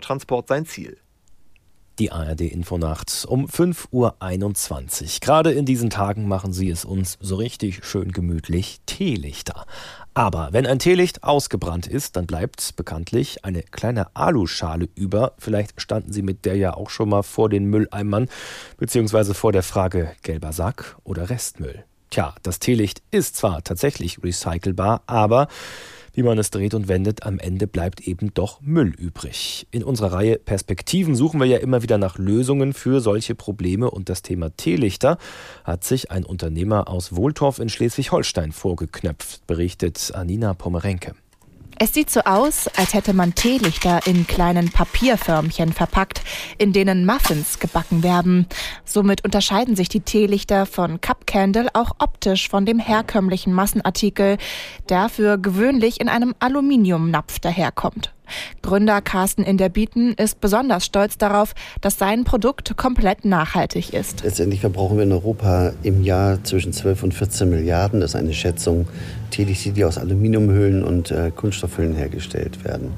Transport sein Ziel. Die ARD Infonacht um 5.21 Uhr. Gerade in diesen Tagen machen sie es uns so richtig schön gemütlich Teelichter. Aber wenn ein Teelicht ausgebrannt ist, dann bleibt bekanntlich eine kleine Aluschale über. Vielleicht standen Sie mit der ja auch schon mal vor den Mülleimern, beziehungsweise vor der Frage gelber Sack oder Restmüll. Tja, das Teelicht ist zwar tatsächlich recycelbar, aber wie man es dreht und wendet, am Ende bleibt eben doch Müll übrig. In unserer Reihe Perspektiven suchen wir ja immer wieder nach Lösungen für solche Probleme und das Thema Teelichter hat sich ein Unternehmer aus Wohltorf in Schleswig-Holstein vorgeknöpft, berichtet Anina Pomerenke. Es sieht so aus, als hätte man Teelichter in kleinen Papierförmchen verpackt, in denen Muffins gebacken werden. Somit unterscheiden sich die Teelichter von Cup Candle auch optisch von dem herkömmlichen Massenartikel, der für gewöhnlich in einem Aluminiumnapf daherkommt. Gründer Carsten Inderbieten ist besonders stolz darauf, dass sein Produkt komplett nachhaltig ist. Letztendlich verbrauchen wir in Europa im Jahr zwischen 12 und 14 Milliarden. Das ist eine Schätzung, Teelichter, die aus Aluminiumhüllen und äh, Kunststoffhüllen hergestellt werden.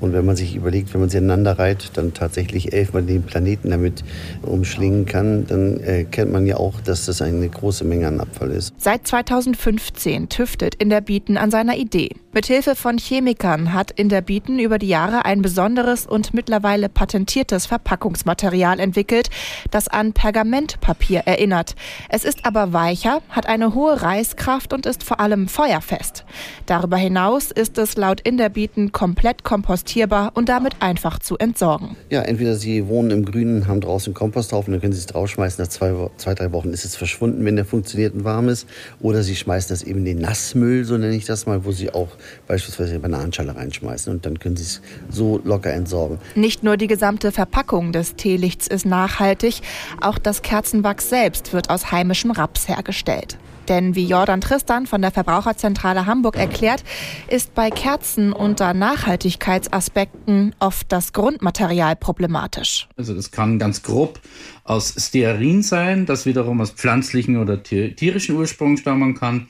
Und wenn man sich überlegt, wenn man sie aneinander reiht, dann tatsächlich elfmal den Planeten damit umschlingen kann, dann erkennt man ja auch, dass das eine große Menge an Abfall ist. Seit 2015 tüftet Inderbieten an seiner Idee. Mithilfe von Chemikern hat Inderbieten über die Jahre ein besonderes und mittlerweile patentiertes Verpackungsmaterial entwickelt, das an Pergamentpapier erinnert. Es ist aber weicher, hat eine hohe Reißkraft und ist vor allem feuerfest. Darüber hinaus ist es laut Inderbieten komplett kompostierbar und damit einfach zu entsorgen. Ja, entweder Sie wohnen im Grünen, haben draußen Komposthaufen, dann können Sie es draufschmeißen. Nach zwei, zwei, drei Wochen ist es verschwunden, wenn der funktioniert und warm ist. Oder Sie schmeißen das eben in den Nassmüll, so nenne ich das mal, wo Sie auch beispielsweise eine Bananenschale reinschmeißen und dann können Sie es so locker entsorgen. Nicht nur die gesamte Verpackung des Teelichts ist nachhaltig, auch das Kerzenwachs selbst wird aus heimischem Raps hergestellt. Denn wie Jordan Tristan von der Verbraucherzentrale Hamburg erklärt, ist bei Kerzen unter Nachhaltigkeitsaspekten oft das Grundmaterial problematisch. Also das kann ganz grob aus Stearin sein, das wiederum aus pflanzlichen oder tierischen Ursprung stammen kann.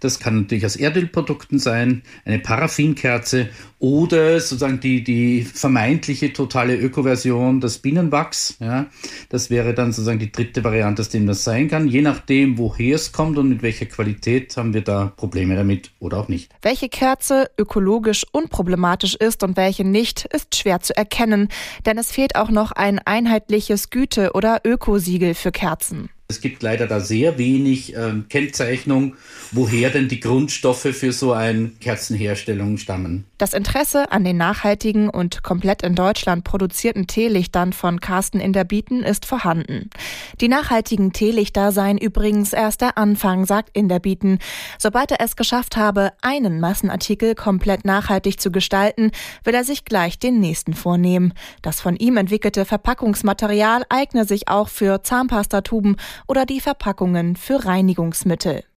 Das kann natürlich aus Erdölprodukten sein, eine Paraffinkerze oder sozusagen die, die vermeintliche totale Ökoversion, das Bienenwachs. Ja, das wäre dann sozusagen die dritte Variante, aus dem das sein kann. Je nachdem, woher es kommt und mit welcher Qualität haben wir da Probleme damit oder auch nicht. Welche Kerze ökologisch unproblematisch ist und welche nicht, ist schwer zu erkennen, denn es fehlt auch noch ein einheitliches Güte- oder Ökosiegel für Kerzen. Es gibt leider da sehr wenig äh, Kennzeichnung, woher denn die Grundstoffe für so eine Kerzenherstellung stammen. Das Interesse an den nachhaltigen und komplett in Deutschland produzierten Teelichtern von Carsten Inderbieten ist vorhanden. Die nachhaltigen Teelichter seien übrigens erst der Anfang, sagt Inderbieten. Sobald er es geschafft habe, einen Massenartikel komplett nachhaltig zu gestalten, will er sich gleich den nächsten vornehmen. Das von ihm entwickelte Verpackungsmaterial eigne sich auch für Zahnpastatuben oder die Verpackungen für Reinigungsmittel.